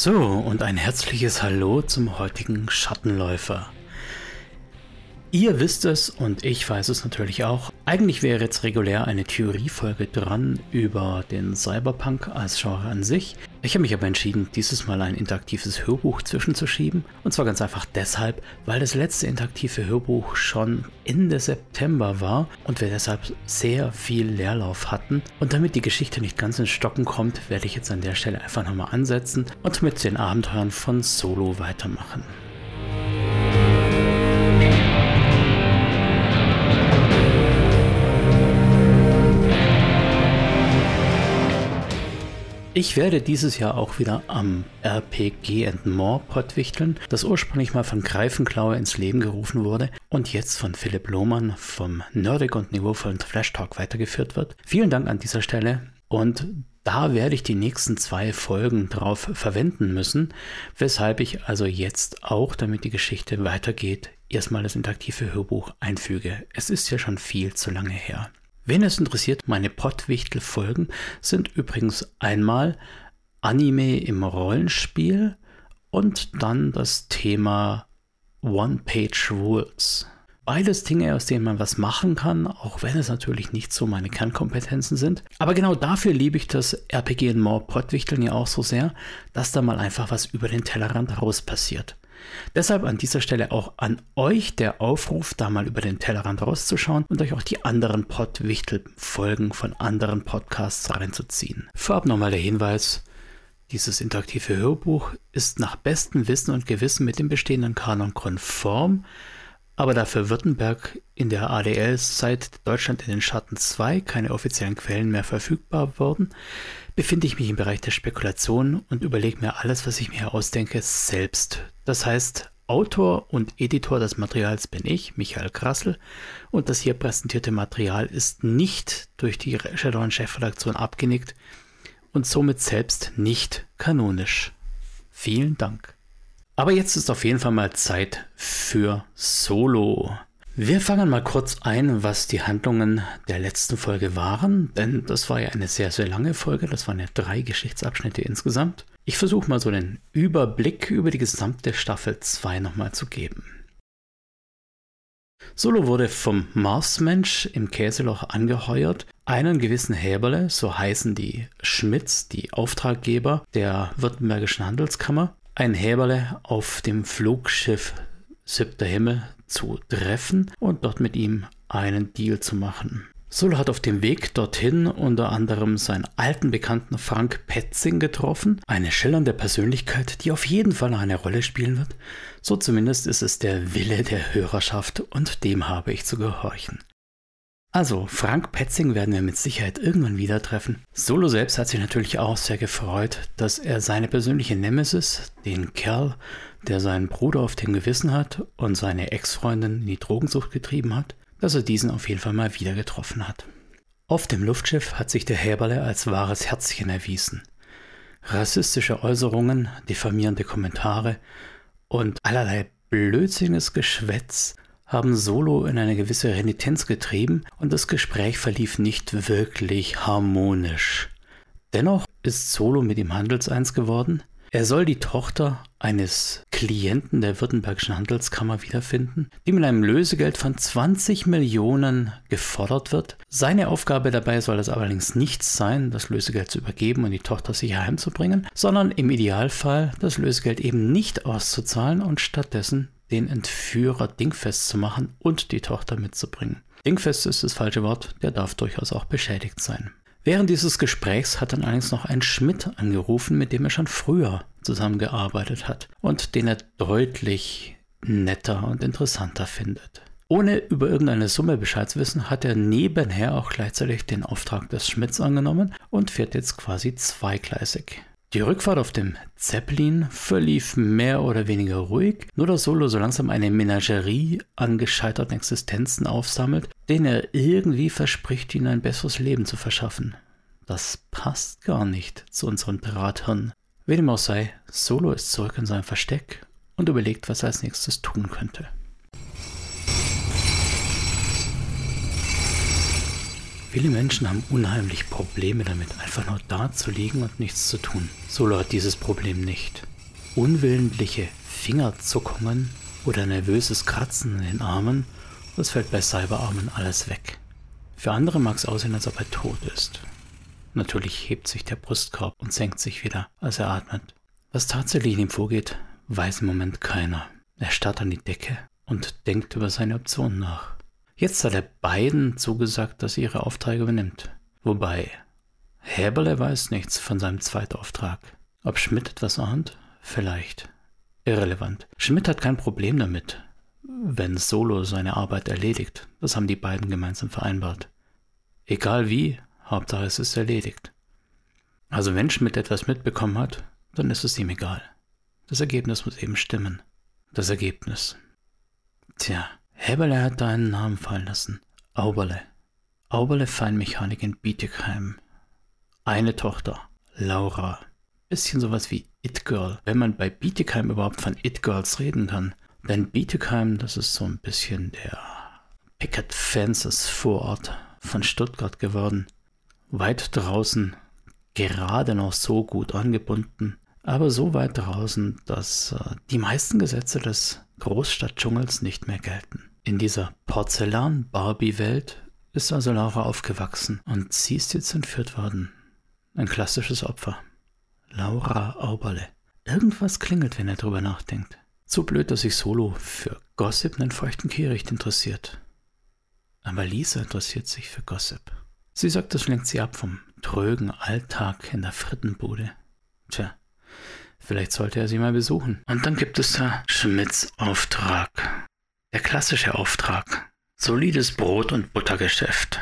So, und ein herzliches Hallo zum heutigen Schattenläufer. Ihr wisst es und ich weiß es natürlich auch. Eigentlich wäre jetzt regulär eine Theoriefolge dran über den Cyberpunk als Genre an sich. Ich habe mich aber entschieden, dieses Mal ein interaktives Hörbuch zwischenzuschieben. Und zwar ganz einfach deshalb, weil das letzte interaktive Hörbuch schon Ende September war und wir deshalb sehr viel Leerlauf hatten. Und damit die Geschichte nicht ganz ins Stocken kommt, werde ich jetzt an der Stelle einfach nochmal ansetzen und mit den Abenteuern von Solo weitermachen. Ich werde dieses Jahr auch wieder am RPG and More Pottwichteln, das ursprünglich mal von Greifenklaue ins Leben gerufen wurde und jetzt von Philipp Lohmann vom nerdig und niveauvollen Flash Talk weitergeführt wird. Vielen Dank an dieser Stelle und da werde ich die nächsten zwei Folgen drauf verwenden müssen, weshalb ich also jetzt auch, damit die Geschichte weitergeht, erstmal das interaktive Hörbuch einfüge. Es ist ja schon viel zu lange her. Wen es interessiert, meine Pottwichtel-Folgen sind übrigens einmal Anime im Rollenspiel und dann das Thema One-Page-Rules. Beides Dinge, aus denen man was machen kann, auch wenn es natürlich nicht so meine Kernkompetenzen sind. Aber genau dafür liebe ich das RPG in More Pottwichteln ja auch so sehr, dass da mal einfach was über den Tellerrand raus passiert. Deshalb an dieser Stelle auch an euch der Aufruf, da mal über den Tellerrand rauszuschauen und euch auch die anderen Pottwichtel-Folgen von anderen Podcasts reinzuziehen. Vorab nochmal der Hinweis, dieses interaktive Hörbuch ist nach bestem Wissen und Gewissen mit dem bestehenden Kanon konform, aber da für Württemberg in der ADL seit Deutschland in den Schatten 2 keine offiziellen Quellen mehr verfügbar wurden, befinde ich mich im Bereich der Spekulation und überlege mir alles, was ich mir ausdenke, selbst. Das heißt, Autor und Editor des Materials bin ich, Michael Krassel, und das hier präsentierte Material ist nicht durch die Shadowrun-Chefredaktion abgenickt und somit selbst nicht kanonisch. Vielen Dank. Aber jetzt ist auf jeden Fall mal Zeit für Solo. Wir fangen mal kurz ein, was die Handlungen der letzten Folge waren, denn das war ja eine sehr, sehr lange Folge, das waren ja drei Geschichtsabschnitte insgesamt. Ich versuche mal so den Überblick über die gesamte Staffel 2 nochmal zu geben. Solo wurde vom Marsmensch im Käseloch angeheuert, einen gewissen Häberle, so heißen die Schmitz, die Auftraggeber der Württembergischen Handelskammer, ein Häberle auf dem Flugschiff Siebter Himmel zu treffen und dort mit ihm einen Deal zu machen. Solo hat auf dem Weg dorthin unter anderem seinen alten Bekannten Frank Petzing getroffen, eine schillernde Persönlichkeit, die auf jeden Fall eine Rolle spielen wird. So zumindest ist es der Wille der Hörerschaft und dem habe ich zu gehorchen. Also, Frank Petzing werden wir mit Sicherheit irgendwann wieder treffen. Solo selbst hat sich natürlich auch sehr gefreut, dass er seine persönliche Nemesis, den Kerl, der seinen Bruder auf dem Gewissen hat und seine Ex-Freundin in die Drogensucht getrieben hat, dass er diesen auf jeden Fall mal wieder getroffen hat. Auf dem Luftschiff hat sich der Häberle als wahres Herzchen erwiesen. Rassistische Äußerungen, diffamierende Kommentare und allerlei blödsinniges Geschwätz haben Solo in eine gewisse Renitenz getrieben und das Gespräch verlief nicht wirklich harmonisch. Dennoch ist Solo mit ihm handelseins geworden, er soll die Tochter eines Klienten der Württembergischen Handelskammer wiederfinden, die mit einem Lösegeld von 20 Millionen gefordert wird. Seine Aufgabe dabei soll es allerdings nicht sein, das Lösegeld zu übergeben und die Tochter sicher heimzubringen, sondern im Idealfall das Lösegeld eben nicht auszuzahlen und stattdessen den Entführer dingfest zu machen und die Tochter mitzubringen. Dingfest ist das falsche Wort, der darf durchaus auch beschädigt sein. Während dieses Gesprächs hat dann allerdings noch ein Schmidt angerufen, mit dem er schon früher zusammengearbeitet hat und den er deutlich netter und interessanter findet. Ohne über irgendeine Summe Bescheid zu wissen, hat er nebenher auch gleichzeitig den Auftrag des Schmidts angenommen und fährt jetzt quasi zweigleisig. Die Rückfahrt auf dem Zeppelin verlief mehr oder weniger ruhig, nur dass Solo so langsam eine Menagerie an gescheiterten Existenzen aufsammelt, denen er irgendwie verspricht, ihnen ein besseres Leben zu verschaffen. Das passt gar nicht zu unserem Drahthirn. Wie dem auch sei, Solo ist zurück in sein Versteck und überlegt, was er als nächstes tun könnte. Viele Menschen haben unheimlich Probleme damit, einfach nur da zu liegen und nichts zu tun. Solo hat dieses Problem nicht. Unwillentliche Fingerzuckungen oder nervöses Kratzen in den Armen, das fällt bei Cyberarmen alles weg. Für andere mag es aussehen, als ob er tot ist. Natürlich hebt sich der Brustkorb und senkt sich wieder, als er atmet. Was tatsächlich in ihm vorgeht, weiß im Moment keiner. Er starrt an die Decke und denkt über seine Optionen nach. Jetzt hat er beiden zugesagt, dass er ihre Aufträge übernimmt. Wobei, Häberle weiß nichts von seinem Zweitauftrag. Ob Schmidt etwas ahnt? Vielleicht. Irrelevant. Schmidt hat kein Problem damit, wenn Solo seine Arbeit erledigt. Das haben die beiden gemeinsam vereinbart. Egal wie, Hauptsache es ist erledigt. Also wenn Schmidt etwas mitbekommen hat, dann ist es ihm egal. Das Ergebnis muss eben stimmen. Das Ergebnis. Tja, Heberle hat da einen Namen fallen lassen. Auberle. Auberle Feinmechanik in Bietigheim. Eine Tochter, Laura. Bisschen sowas wie It Girl, wenn man bei Bietigheim überhaupt von It Girls reden kann. Denn Bietigheim, das ist so ein bisschen der Picket Fences Vorort von Stuttgart geworden. Weit draußen, gerade noch so gut angebunden, aber so weit draußen, dass äh, die meisten Gesetze des Großstadtdschungels nicht mehr gelten. In dieser Porzellan-Barbie-Welt ist also Laura aufgewachsen und sie ist jetzt entführt worden. Ein klassisches Opfer. Laura Auberle. Irgendwas klingelt, wenn er drüber nachdenkt. Zu blöd, dass sich Solo für Gossip einen feuchten Kehricht interessiert. Aber Lisa interessiert sich für Gossip. Sie sagt, das lenkt sie ab vom trögen Alltag in der Frittenbude. Tja, vielleicht sollte er sie mal besuchen. Und dann gibt es da Schmidts Auftrag. Der klassische Auftrag. Solides Brot- und Buttergeschäft.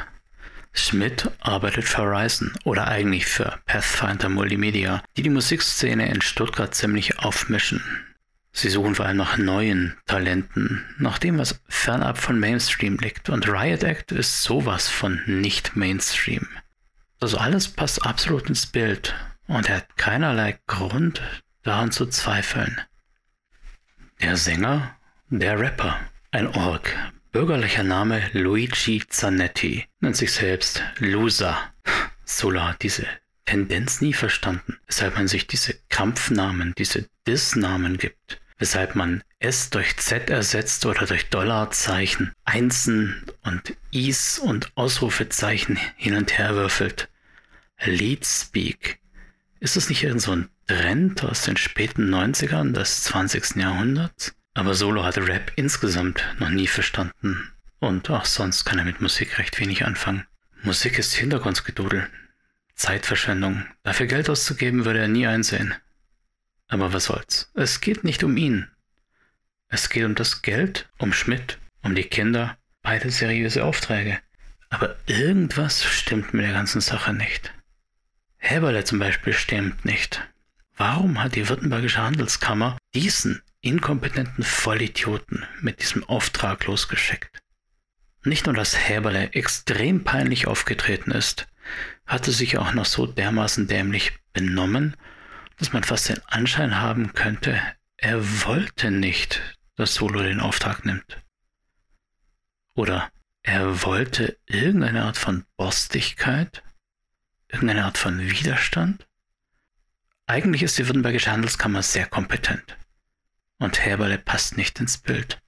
Schmidt arbeitet für Horizon oder eigentlich für Pathfinder Multimedia, die die Musikszene in Stuttgart ziemlich aufmischen. Sie suchen vor allem nach neuen Talenten, nach dem, was fernab von Mainstream liegt. Und Riot Act ist sowas von nicht Mainstream. Das alles passt absolut ins Bild und er hat keinerlei Grund daran zu zweifeln. Der Sänger, der Rapper. Ein Ork. Bürgerlicher Name Luigi Zanetti. Nennt sich selbst Loser. Sola hat diese Tendenz nie verstanden, weshalb man sich diese Kampfnamen, diese Diss-Namen gibt, weshalb man S durch Z ersetzt oder durch Dollarzeichen, Einsen und Is und Ausrufezeichen hin und her würfelt. Lead Speak. Ist es nicht irgend so ein Trend aus den späten 90ern des 20. Jahrhunderts? Aber Solo hatte Rap insgesamt noch nie verstanden. Und auch sonst kann er mit Musik recht wenig anfangen. Musik ist Hintergrundgedudel. Zeitverschwendung. Dafür Geld auszugeben würde er nie einsehen. Aber was soll's. Es geht nicht um ihn. Es geht um das Geld, um Schmidt, um die Kinder. Beide seriöse Aufträge. Aber irgendwas stimmt mit der ganzen Sache nicht. Heberle zum Beispiel stimmt nicht. Warum hat die Württembergische Handelskammer diesen inkompetenten Vollidioten mit diesem Auftrag losgeschickt. Nicht nur, dass Häberle extrem peinlich aufgetreten ist, hatte sich auch noch so dermaßen dämlich benommen, dass man fast den Anschein haben könnte, er wollte nicht, dass Solo den Auftrag nimmt. Oder er wollte irgendeine Art von Borstigkeit, irgendeine Art von Widerstand. Eigentlich ist die Württembergische Handelskammer sehr kompetent und Häberle passt nicht ins Bild.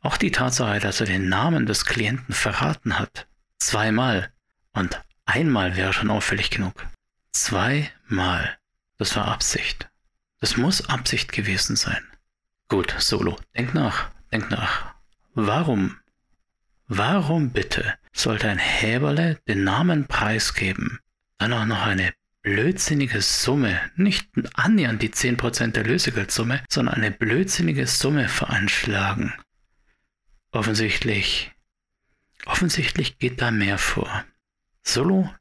Auch die Tatsache, dass er den Namen des Klienten verraten hat, zweimal und einmal wäre schon auffällig genug. Zweimal. Das war Absicht. Das muss Absicht gewesen sein. Gut, Solo, denk nach, denk nach. Warum, warum bitte sollte ein Häberle den Namen preisgeben, dann auch noch eine blödsinnige Summe, nicht annähernd die 10% der Lösegeldsumme, sondern eine blödsinnige Summe veranschlagen. Offensichtlich, offensichtlich geht da mehr vor. Solo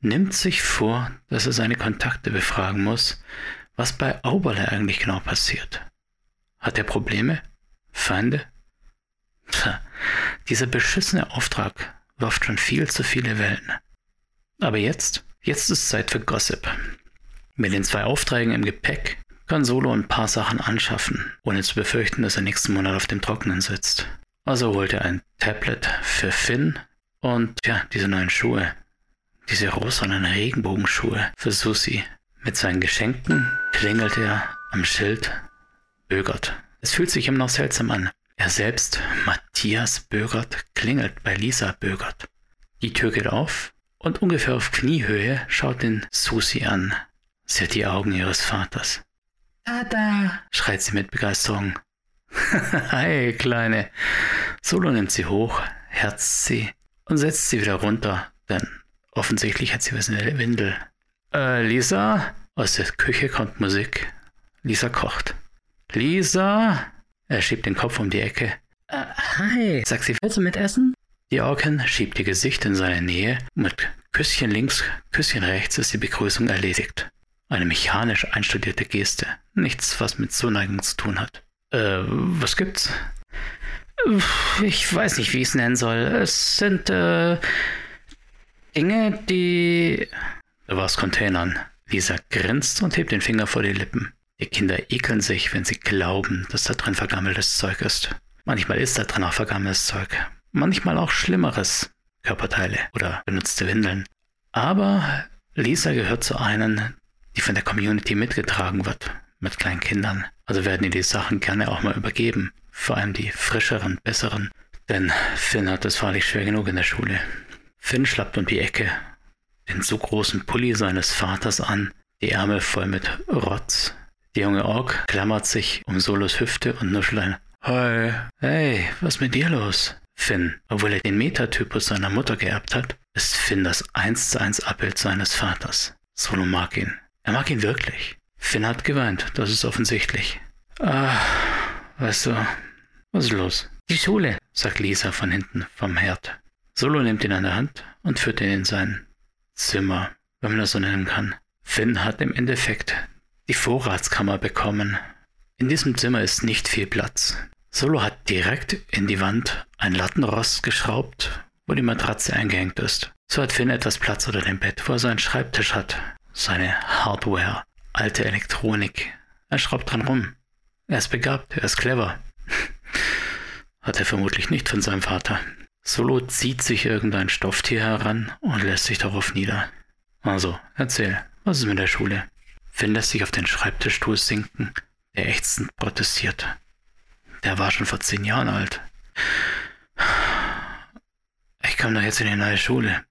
nimmt sich vor, dass er seine Kontakte befragen muss, was bei Auberle eigentlich genau passiert. Hat er Probleme? Feinde? Tja, dieser beschissene Auftrag wirft schon viel zu viele Wellen. Aber jetzt Jetzt ist Zeit für Gossip. Mit den zwei Aufträgen im Gepäck kann Solo ein paar Sachen anschaffen, ohne zu befürchten, dass er nächsten Monat auf dem Trockenen sitzt. Also holt er ein Tablet für Finn, Und ja, diese neuen Schuhe. Diese rosanen Regenbogenschuhe für Susi. Mit seinen Geschenken klingelt er am Schild Bögert. Es fühlt sich ihm noch seltsam an. Er selbst, Matthias Bögert, klingelt bei Lisa Bögert. Die Tür geht auf und ungefähr auf Kniehöhe schaut ihn Susi an. Sie hat die Augen ihres Vaters. Tada! schreit sie mit Begeisterung. Hi, Kleine. Solo nimmt sie hoch, herzt sie und setzt sie wieder runter, denn offensichtlich hat sie was in der Windel. Äh, Lisa? Aus der Küche kommt Musik. Lisa kocht. Lisa? Er schiebt den Kopf um die Ecke. Äh, hi, sagt sie, willst du mitessen? Die Orkin schiebt ihr Gesicht in seine Nähe. Mit Küsschen links, Küsschen rechts ist die Begrüßung erledigt. Eine mechanisch einstudierte Geste. Nichts, was mit Zuneigung zu tun hat. Äh, was gibt's? Ich weiß nicht, wie ich es nennen soll. Es sind, äh, Dinge, die. Da war's Containern. Lisa grinst und hebt den Finger vor die Lippen. Die Kinder ekeln sich, wenn sie glauben, dass da drin vergammeltes Zeug ist. Manchmal ist da drin auch vergammeltes Zeug. Manchmal auch Schlimmeres. Körperteile oder benutzte Windeln. Aber Lisa gehört zu einen, die von der Community mitgetragen wird, mit kleinen Kindern. Also werden ihr die Sachen gerne auch mal übergeben. Vor allem die frischeren, besseren. Denn Finn hat es wahrlich schwer genug in der Schule. Finn schlappt um die Ecke, den so großen Pulli seines Vaters an, die Ärmel voll mit Rotz, der junge Ork klammert sich um Solos Hüfte und nuschelt ein Hi, hey, was mit dir los? Finn, obwohl er den Metatypus seiner Mutter geerbt hat, ist Finn das 1 zu 1 Abbild seines Vaters. Solo mag ihn. Er mag ihn wirklich. Finn hat geweint, das ist offensichtlich. Ah, weißt du, was ist los? Die Schule, sagt Lisa von hinten vom Herd. Solo nimmt ihn an der Hand und führt ihn in sein Zimmer, wenn man das so nennen kann. Finn hat im Endeffekt die Vorratskammer bekommen. In diesem Zimmer ist nicht viel Platz. Solo hat direkt in die Wand ein Lattenrost geschraubt, wo die Matratze eingehängt ist. So hat Finn etwas Platz unter dem Bett, wo er seinen Schreibtisch hat. Seine Hardware, alte Elektronik. Er schraubt dran rum. Er ist begabt, er ist clever. hat er vermutlich nicht von seinem Vater. Solo zieht sich irgendein Stofftier heran und lässt sich darauf nieder. Also, erzähl, was ist mit der Schule? Finn lässt sich auf den Schreibtischstuhl sinken, der ächzend protestiert. Der war schon vor zehn Jahren alt. Ich komme doch jetzt in die neue Schule.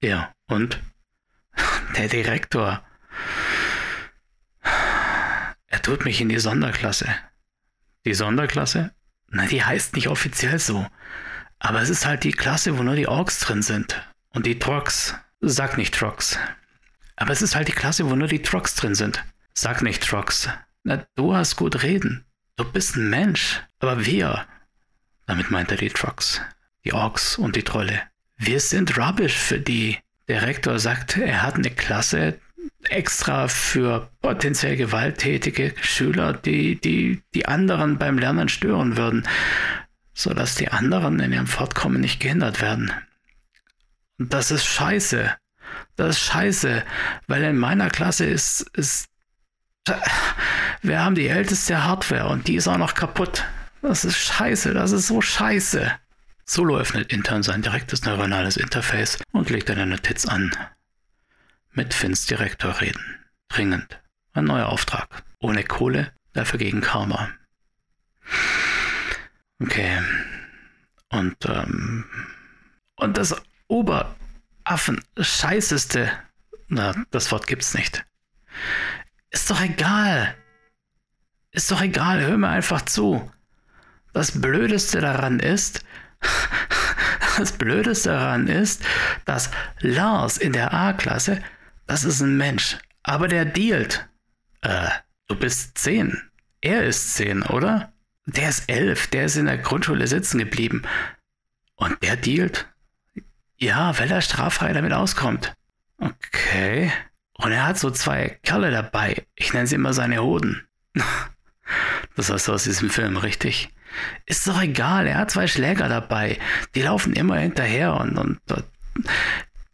Ja, und? Der Direktor. Er tut mich in die Sonderklasse. Die Sonderklasse? Na, die heißt nicht offiziell so. Aber es ist halt die Klasse, wo nur die Orks drin sind. Und die Trox. Sag nicht Trox. Aber es ist halt die Klasse, wo nur die Trucks drin sind. Sag nicht Trucks. Na, du hast gut reden. Du bist ein Mensch. Aber wir. Damit meint er die Trucks. Die Orks und die Trolle. Wir sind rubbish für die. Der Rektor sagt, er hat eine Klasse extra für potenziell gewalttätige Schüler, die, die die anderen beim Lernen stören würden, sodass die anderen in ihrem Fortkommen nicht gehindert werden. Und das ist scheiße. Das ist scheiße, weil in meiner Klasse ist, ist wir haben die älteste Hardware und die ist auch noch kaputt. Das ist scheiße, das ist so scheiße. Solo öffnet intern sein direktes neuronales Interface und legt eine Notiz an. Mit Finns Direktor reden. Dringend. Ein neuer Auftrag. Ohne Kohle, dafür gegen Karma. Okay. Und, ähm, und das Ober, Affen scheißeste, na, das Wort gibt's nicht. Ist doch egal. Ist doch egal, hör mir einfach zu. Das Blödeste daran ist, das Blödeste daran ist, dass Lars in der A-Klasse, das ist ein Mensch, aber der dealt. Äh, du bist zehn. Er ist zehn, oder? Der ist elf, der ist in der Grundschule sitzen geblieben. Und der dealt? Ja, weil er straffrei damit auskommt. Okay. Und er hat so zwei Kerle dabei. Ich nenne sie immer seine Hoden. Das heißt aus diesem Film, richtig? Ist doch egal, er hat zwei Schläger dabei. Die laufen immer hinterher und, und, und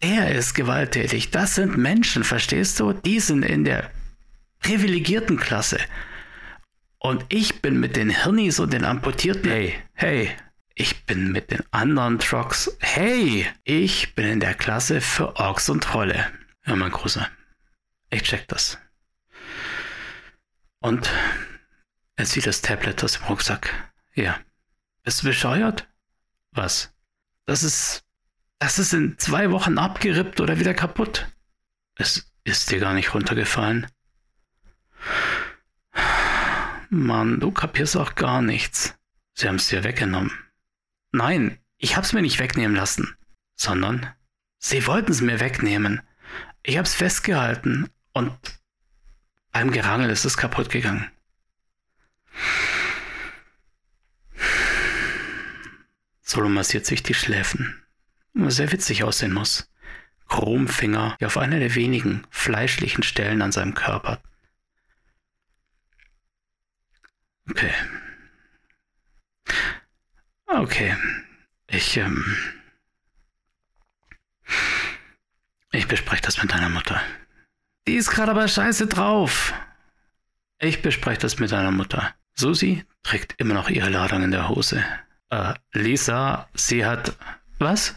er ist gewalttätig. Das sind Menschen, verstehst du? Die sind in der privilegierten Klasse. Und ich bin mit den Hirnis und den Amputierten. Hey, hey, Ich bin mit den anderen Trucks. Hey, ich bin in der Klasse für Orks und Trolle. Ja, mein Großer. Ich check das. Und er sieht das Tablet aus dem Rucksack. Ja. Bist du bescheuert? Was? Das ist. Das ist in zwei Wochen abgerippt oder wieder kaputt. Es ist dir gar nicht runtergefallen. Mann, du kapierst auch gar nichts. Sie haben es dir weggenommen. Nein, ich hab's mir nicht wegnehmen lassen, sondern sie wollten es mir wegnehmen. Ich hab's festgehalten und beim Gerangel ist es kaputt gegangen. Solo massiert sich die Schläfen, was sehr witzig aussehen muss. Chromfinger, die auf einer der wenigen fleischlichen Stellen an seinem Körper. Okay. Okay. Ich, ähm. Ich bespreche das mit deiner Mutter. Die ist gerade aber scheiße drauf. Ich bespreche das mit deiner Mutter. Susi trägt immer noch ihre Ladung in der Hose. Äh, Lisa, sie hat. Was?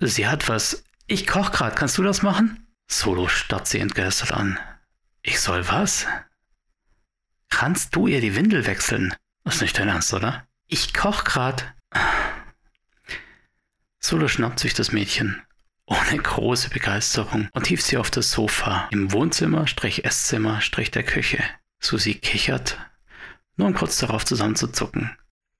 Sie hat was. Ich koch grad, kannst du das machen? Solo starrt sie entgeistert an. Ich soll was? Kannst du ihr die Windel wechseln? Ist nicht dein Ernst, oder? Ich koch grad. Solo schnappt sich das Mädchen ohne große Begeisterung und hieft sie auf das Sofa im Wohnzimmer, Strich Esszimmer, Strich der Küche. Susi kichert, nur um kurz darauf zusammenzuzucken.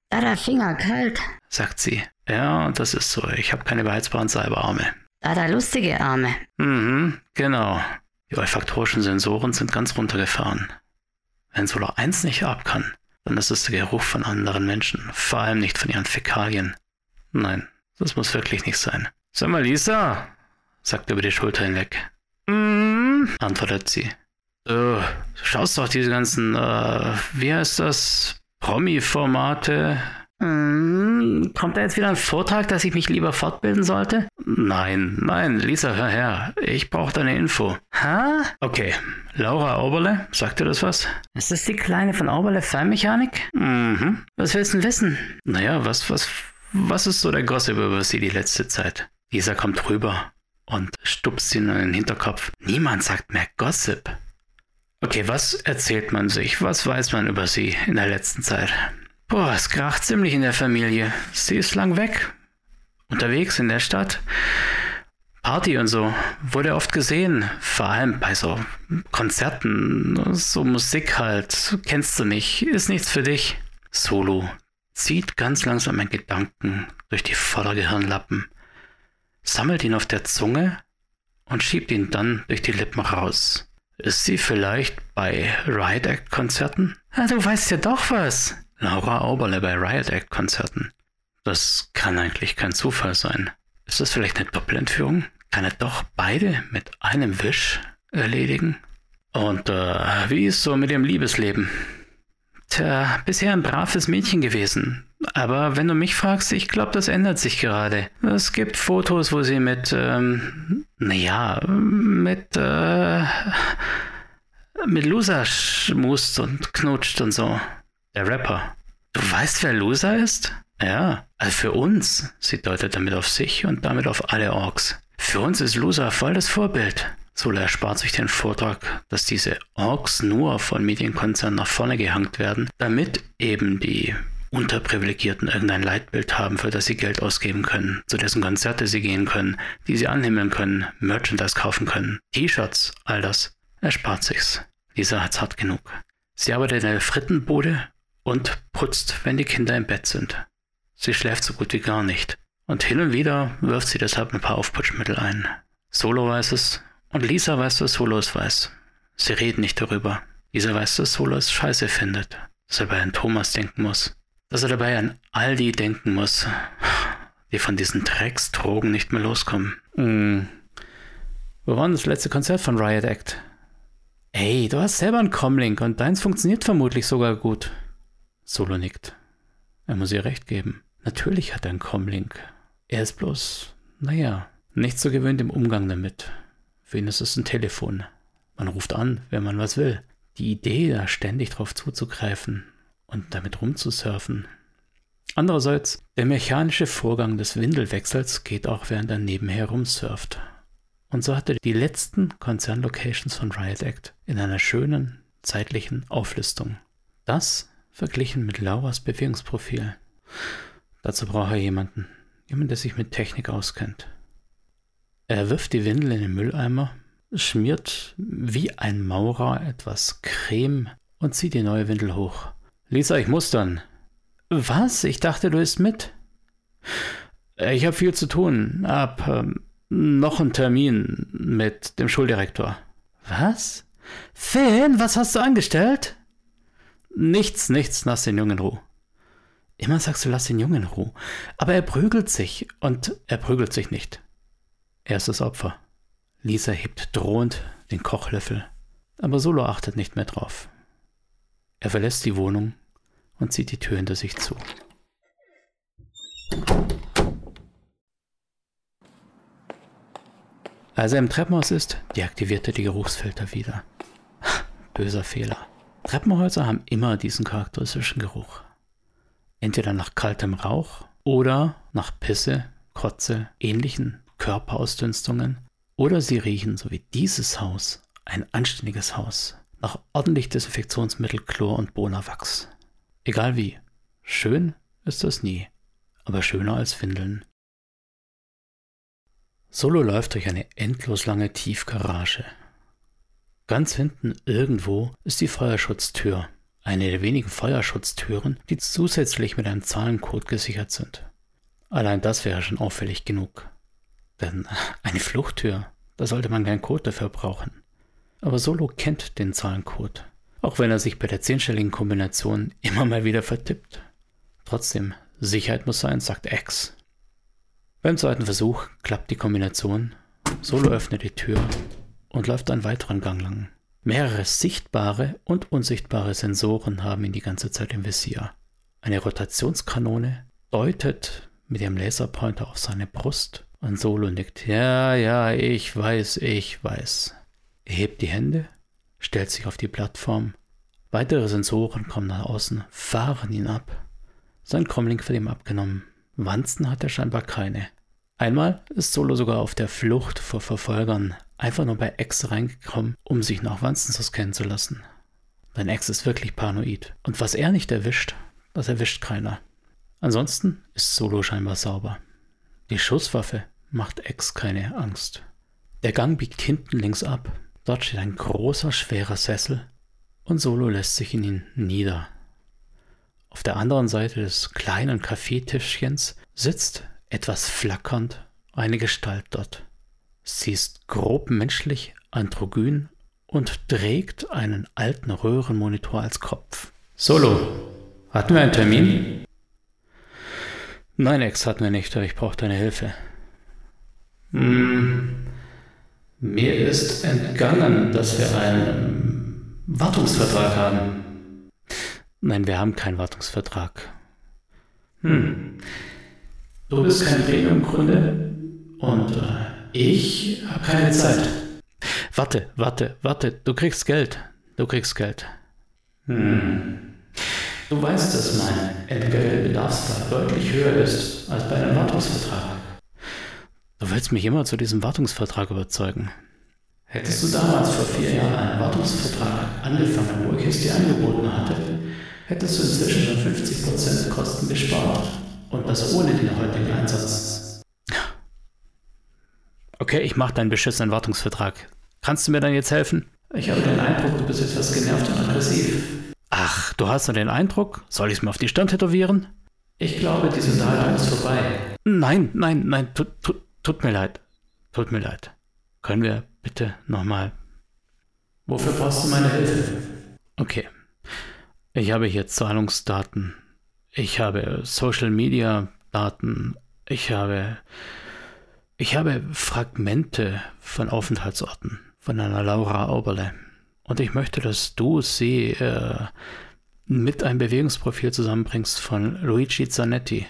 Da der Finger kalt, sagt sie. Ja, das ist so. Ich habe keine beheizbaren Salbearme. Da der lustige Arme. Mhm, genau. Die olfaktorischen Sensoren sind ganz runtergefahren. Wenn Solar 1 nicht ab kann, dann ist es der Geruch von anderen Menschen, vor allem nicht von ihren Fäkalien. Nein, das muss wirklich nicht sein. Sag mal, Lisa, sagt er über die Schulter hinweg. Mm, antwortet sie. Du schaust doch diese ganzen, äh, wie heißt das, Promi-Formate. Mm, kommt da jetzt wieder ein Vortrag, dass ich mich lieber fortbilden sollte? Nein, nein, Lisa, hör her. Ich brauche deine Info. Ha? Okay, Laura Auberle, sagt dir das was? Ist das die Kleine von Auberle Fallmechanik? Mhm. Was willst du denn wissen? Naja, was, was, was ist so der Gossip über sie die letzte Zeit? Lisa kommt rüber und stupst ihn in den Hinterkopf. Niemand sagt mehr Gossip. Okay, was erzählt man sich? Was weiß man über sie in der letzten Zeit? Boah, es kracht ziemlich in der Familie. Sie ist lang weg. Unterwegs in der Stadt. Party und so. Wurde oft gesehen. Vor allem bei so Konzerten. So Musik halt. Kennst du nicht. Ist nichts für dich. Solo. Zieht ganz langsam ein Gedanken durch die Vordergehirnlappen. Sammelt ihn auf der Zunge und schiebt ihn dann durch die Lippen raus. Ist sie vielleicht bei Riot Act Konzerten? Ah, du weißt ja doch was. Laura Auberle bei Riot Act Konzerten. Das kann eigentlich kein Zufall sein. Ist das vielleicht eine Doppelentführung? Kann er doch beide mit einem Wisch erledigen? Und äh, wie ist so mit ihrem Liebesleben? Tja, bisher ein braves Mädchen gewesen. Aber wenn du mich fragst, ich glaube, das ändert sich gerade. Es gibt Fotos, wo sie mit, ähm, naja, mit, äh, mit Loser schmust und knutscht und so. Der Rapper. Du weißt, wer Loser ist? Ja, also für uns. Sie deutet damit auf sich und damit auf alle Orks. Für uns ist Loser voll das Vorbild. Sola erspart sich den Vortrag, dass diese Orks nur von Medienkonzernen nach vorne gehangt werden, damit eben die Unterprivilegierten irgendein Leitbild haben, für das sie Geld ausgeben können, zu dessen Konzerte sie gehen können, die sie anhimmeln können, Merchandise kaufen können, T-Shirts, all das. Er spart sich's. Lisa hat's hart genug. Sie arbeitet in der Frittenbude und putzt, wenn die Kinder im Bett sind. Sie schläft so gut wie gar nicht. Und hin und wieder wirft sie deshalb ein paar Aufputschmittel ein. Solo weiß es und Lisa weiß, dass Solo es weiß. Sie reden nicht darüber. Lisa weiß, dass Solo es scheiße findet, dass er bei Herrn Thomas denken muss, dass er dabei an all die denken muss, die von diesen Drecksdrogen nicht mehr loskommen. Hm. Wo war denn das letzte Konzert von Riot Act? Ey, du hast selber einen Comlink und deins funktioniert vermutlich sogar gut. Solo nickt. Er muss ihr recht geben. Natürlich hat er einen Comlink. Er ist bloß, naja, nicht so gewöhnt im Umgang damit. Für ihn ist es ein Telefon. Man ruft an, wenn man was will. Die Idee, da ständig drauf zuzugreifen, und damit rumzusurfen. Andererseits, der mechanische Vorgang des Windelwechsels geht auch während er nebenher rumsurft. Und so hatte die letzten Konzernlocations von Riot Act in einer schönen zeitlichen Auflistung. Das verglichen mit Lauras Bewegungsprofil. Dazu braucht er jemanden, jemand, der sich mit Technik auskennt. Er wirft die Windel in den Mülleimer, schmiert wie ein Maurer etwas Creme und zieht die neue Windel hoch. Lisa, ich muss dann. Was? Ich dachte, du isst mit. Ich habe viel zu tun. Hab ähm, noch einen Termin mit dem Schuldirektor. Was? Finn, was hast du angestellt? Nichts, nichts, lass den Jungen in Ruhe. Immer sagst du, lass den Jungen in Ruhe. Aber er prügelt sich und er prügelt sich nicht. Er ist das Opfer. Lisa hebt drohend den Kochlöffel, aber Solo achtet nicht mehr drauf. Er verlässt die Wohnung und zieht die Tür hinter sich zu. Als er im Treppenhaus ist, deaktiviert er die Geruchsfilter wieder. Böser Fehler. Treppenhäuser haben immer diesen charakteristischen Geruch. Entweder nach kaltem Rauch oder nach Pisse, Kotze, ähnlichen Körperausdünstungen. Oder sie riechen, so wie dieses Haus, ein anständiges Haus, nach ordentlich Desinfektionsmittel, Chlor und Bonawachs. Egal wie. Schön ist das nie, aber schöner als Windeln. Solo läuft durch eine endlos lange Tiefgarage. Ganz hinten irgendwo ist die Feuerschutztür, eine der wenigen Feuerschutztüren, die zusätzlich mit einem Zahlencode gesichert sind. Allein das wäre schon auffällig genug. Denn eine Fluchttür, da sollte man keinen Code dafür brauchen. Aber Solo kennt den Zahlencode, auch wenn er sich bei der zehnstelligen Kombination immer mal wieder vertippt. Trotzdem, Sicherheit muss sein, sagt X. Beim zweiten Versuch klappt die Kombination. Solo öffnet die Tür und läuft einen weiteren Gang lang. Mehrere sichtbare und unsichtbare Sensoren haben ihn die ganze Zeit im Visier. Eine Rotationskanone deutet mit ihrem Laserpointer auf seine Brust und Solo nickt. Ja, ja, ich weiß, ich weiß. Er hebt die Hände, stellt sich auf die Plattform. Weitere Sensoren kommen nach außen, fahren ihn ab. Sein Comlink wird ihm abgenommen. Wanzen hat er scheinbar keine. Einmal ist Solo sogar auf der Flucht vor Verfolgern einfach nur bei X reingekommen, um sich nach Wanstens scannen zu lassen. Denn X ist wirklich paranoid. Und was er nicht erwischt, das erwischt keiner. Ansonsten ist Solo scheinbar sauber. Die Schusswaffe macht X keine Angst. Der Gang biegt hinten links ab. Dort steht ein großer, schwerer Sessel und Solo lässt sich in ihn nieder. Auf der anderen Seite des kleinen Kaffeetischchens sitzt, etwas flackernd, eine Gestalt dort. Sie ist grob menschlich, androgyn und trägt einen alten Röhrenmonitor als Kopf. Solo, hatten wir einen Termin? Nein, Ex, hatten wir nicht, aber ich brauche deine Hilfe. Hm, mir ist entgangen, dass wir einen Wartungsvertrag haben. Nein, wir haben keinen Wartungsvertrag. Hm. Du bist kein Premium-Kunde und äh, ich habe keine Zeit. Warte, warte, warte, du kriegst Geld. Du kriegst Geld. Hm. Du weißt, dass mein Entgeltbedarfsgrad deutlich höher ist als bei einem Wartungsvertrag. Du willst mich immer zu diesem Wartungsvertrag überzeugen. Hättest du damals vor vier Jahren einen Wartungsvertrag angefangen, wo ich es dir angeboten hatte, hättest du inzwischen schon 50% Kosten gespart. Und das ohne den heutigen Einsatz. Okay, ich mache deinen beschissenen Wartungsvertrag. Kannst du mir dann jetzt helfen? Ich habe den Eindruck, du bist etwas genervt und aggressiv. Ach, du hast nur den Eindruck? Soll ich es mir auf die Stirn tätowieren? Ich glaube, diese Unterhaltung ist vorbei. Nein, nein, nein, tut, tut, tut mir leid. Tut mir leid. Können wir bitte nochmal. Wofür brauchst du meine Hilfe? Okay. Ich habe hier Zahlungsdaten. Ich habe Social Media Daten. Ich habe ich habe Fragmente von Aufenthaltsorten von einer Laura Auberle. Und ich möchte, dass du sie äh, mit einem Bewegungsprofil zusammenbringst von Luigi Zanetti.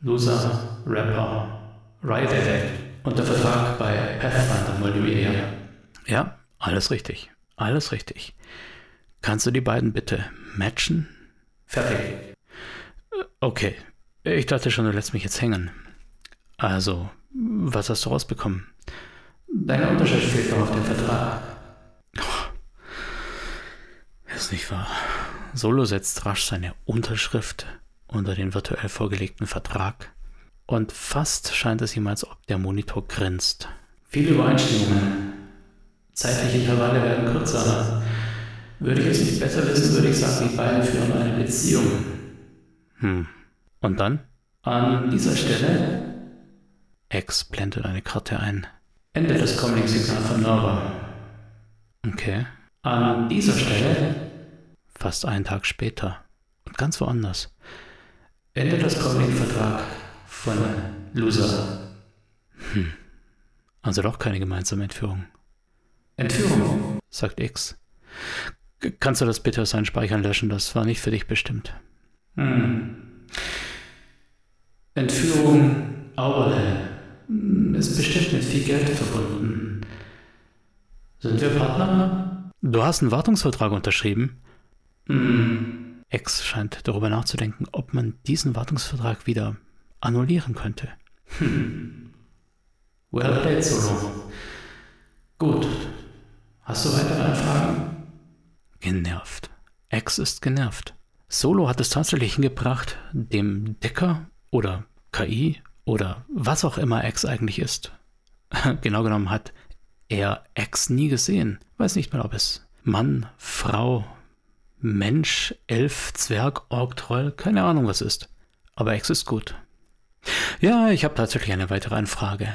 Loser, Rapper, Riot Addict und der Vertrag bei Pathfinder Multimedia. Ja, alles richtig. Alles richtig. Kannst du die beiden bitte matchen? Fertig. Äh, okay, Ich dachte schon, du lässt mich jetzt hängen. Also, was hast du rausbekommen? Deine Unterschrift fehlt noch auf dem Vertrag. Ist nicht wahr. Solo setzt rasch seine Unterschrift unter den virtuell vorgelegten Vertrag und fast scheint es ihm, als ob der Monitor grinst. Viele Übereinstimmungen. Zeitliche Intervalle werden kürzer. Würde ich es nicht besser wissen, würde ich sagen, die beiden führen eine Beziehung. Hm. Und dann? An dieser Stelle X blendet eine Karte ein. Ende des Comlink-Signal von Nova. Okay. An dieser Stelle Fast einen Tag später. Und ganz woanders. Ende des Comlink-Vertrag von Loser. Hm. Also doch keine gemeinsame Entführung. Entführung. Sagt X. Kannst du das bitte aus seinen Speichern löschen? Das war nicht für dich bestimmt. Hm. Entführung Auerle ist bestimmt mit viel Geld verbunden. Sind wir Partner? Du hast einen Wartungsvertrag unterschrieben? Hm. X scheint darüber nachzudenken, ob man diesen Wartungsvertrag wieder annullieren könnte. Well played, Solo. Gut. Hast du weitere Anfragen? Genervt. X ist genervt. Solo hat es tatsächlich hingebracht, dem Decker oder KI oder was auch immer X eigentlich ist. genau genommen hat er X nie gesehen. Weiß nicht mal, ob es Mann, Frau, Mensch, Elf, Zwerg, Ork, Troll, keine Ahnung was ist. Aber X ist gut. Ja, ich habe tatsächlich eine weitere Anfrage.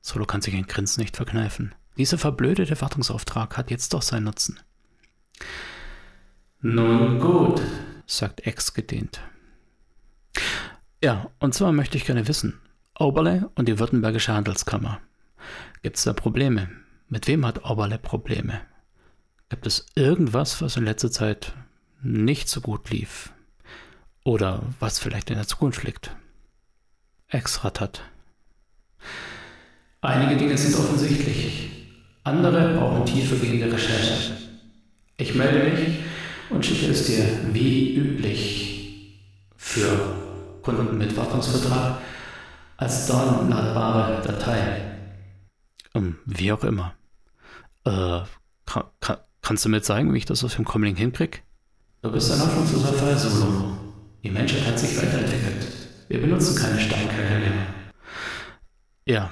Solo kann sich ein Grinsen nicht verkneifen. Dieser verblödete Wartungsauftrag hat jetzt doch seinen Nutzen. Nun gut. sagt X gedehnt. Ja, und zwar möchte ich gerne wissen, Oberle und die Württembergische Handelskammer. Gibt es da Probleme? Mit wem hat Oberle Probleme? Gibt es irgendwas, was in letzter Zeit nicht so gut lief? Oder was vielleicht in der Zukunft liegt? X rattert. Einige Dinge sind offensichtlich. Andere brauchen tiefergehende Recherche. Ich melde mich und schicke es dir wie üblich für Kunden mit Wartungsvertrag als downladbare Datei. Ähm, wie auch immer. Äh, kann, kann, kannst du mir zeigen, wie ich das aus dem Comlink hinkrieg? Du bist ein hoffnungsloser Fall, Solo. Die Menschheit hat sich weiterentwickelt. Wir benutzen keine Steinköpfe mehr. Ja,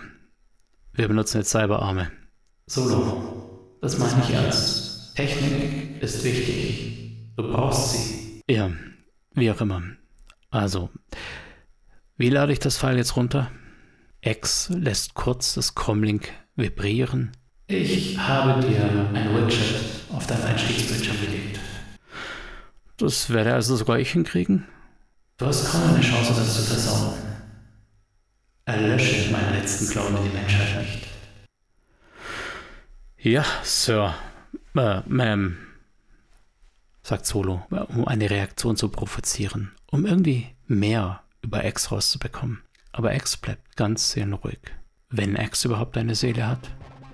wir benutzen jetzt Cyberarme. Solo, das meine ich ernst. Technik ist wichtig. Du brauchst sie. Ja, wie auch immer. Also, wie lade ich das File jetzt runter? X lässt kurz das Comlink vibrieren. Ich habe dir ein Widget auf dein Einstiegsbildschirm gelegt. Das werde also sogar ich hinkriegen. Du hast kaum eine Chance, das zu versauen. Erlösche meinen letzten Glauben in die Menschheit nicht. Ja, Sir. Äh, Ma'am, sagt Solo, um eine Reaktion zu provozieren, um irgendwie mehr über X rauszubekommen. Aber X bleibt ganz seelenruhig. Wenn X überhaupt eine Seele hat,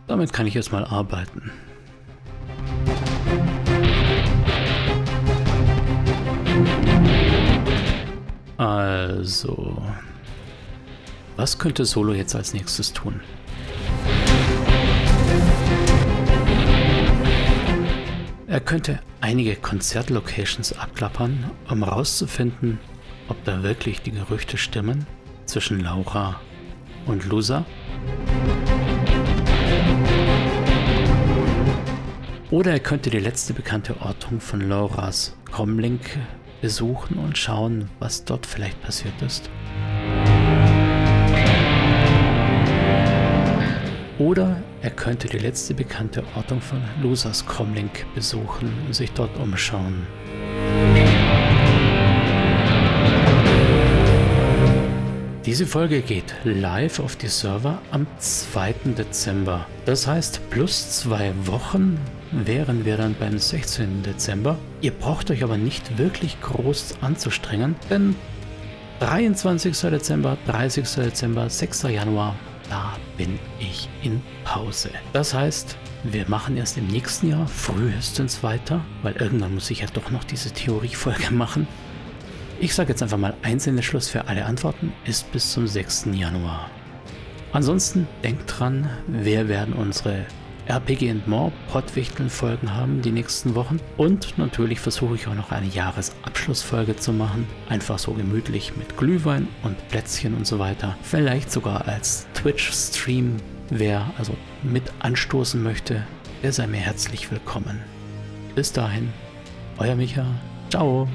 damit kann ich jetzt mal arbeiten. Also, was könnte Solo jetzt als nächstes tun? Er könnte einige Konzertlocations abklappern, um herauszufinden, ob da wirklich die Gerüchte stimmen zwischen Laura und Lusa. Oder er könnte die letzte bekannte Ortung von Lauras Comlink besuchen und schauen, was dort vielleicht passiert ist. Oder er könnte die letzte bekannte Ortung von Lusas Comlink besuchen und sich dort umschauen. Diese Folge geht live auf die Server am 2. Dezember. Das heißt, plus zwei Wochen wären wir dann beim 16. Dezember. Ihr braucht euch aber nicht wirklich groß anzustrengen, denn 23. Dezember, 30. Dezember, 6. Januar, da bin ich in Pause. Das heißt, wir machen erst im nächsten Jahr frühestens weiter, weil irgendwann muss ich ja doch noch diese Theoriefolge machen. Ich sage jetzt einfach mal einzelne Schluss für alle Antworten ist bis zum 6. Januar. Ansonsten denkt dran, wir werden unsere RPG and More Pottwichteln Folgen haben die nächsten Wochen. Und natürlich versuche ich auch noch eine Jahresabschlussfolge zu machen. Einfach so gemütlich mit Glühwein und Plätzchen und so weiter. Vielleicht sogar als Twitch-Stream. Wer also mit anstoßen möchte, der sei mir herzlich willkommen. Bis dahin, euer Micha. Ciao.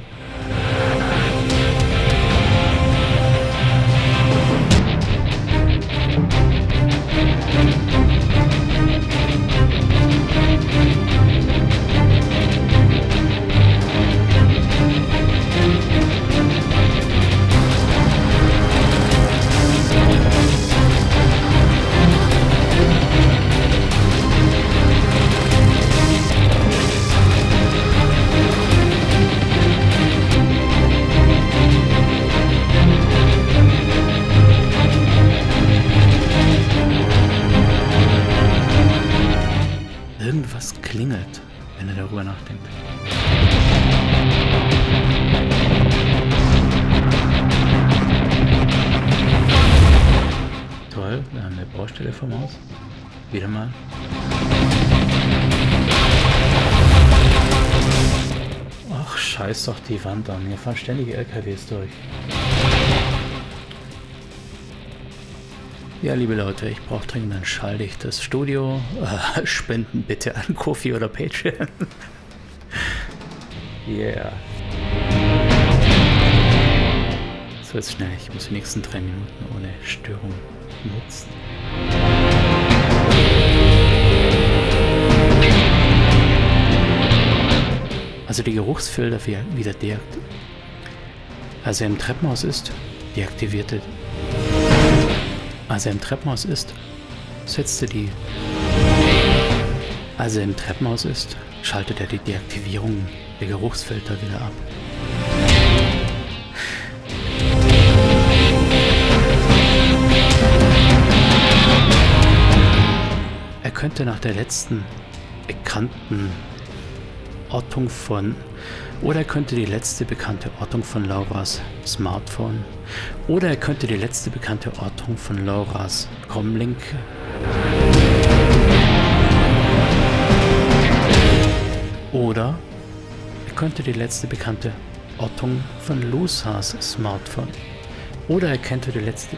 Die Wand an. Hier fahren ständig LKWs durch. Ja, liebe Leute, ich brauche dringend ein schalldichtes Studio. Äh, spenden bitte an Kofi oder Patreon. yeah. So, jetzt schnell. Ich muss die nächsten drei Minuten ohne Störung nutzen. Also die Geruchsfelder wieder deaktiviert. Als er im Treppenhaus ist, deaktivierte. Als er im Treppenhaus ist, setzte die. Als er im Treppenhaus ist, schaltet er die Deaktivierung der Geruchsfilter wieder ab. Er könnte nach der letzten bekannten Ortung von oder er könnte die letzte bekannte Ortung von Lauras Smartphone oder er könnte die letzte bekannte Ortung von Lauras Comlink. Oder er könnte die letzte bekannte Ortung von Lusas Smartphone oder er könnte die letzte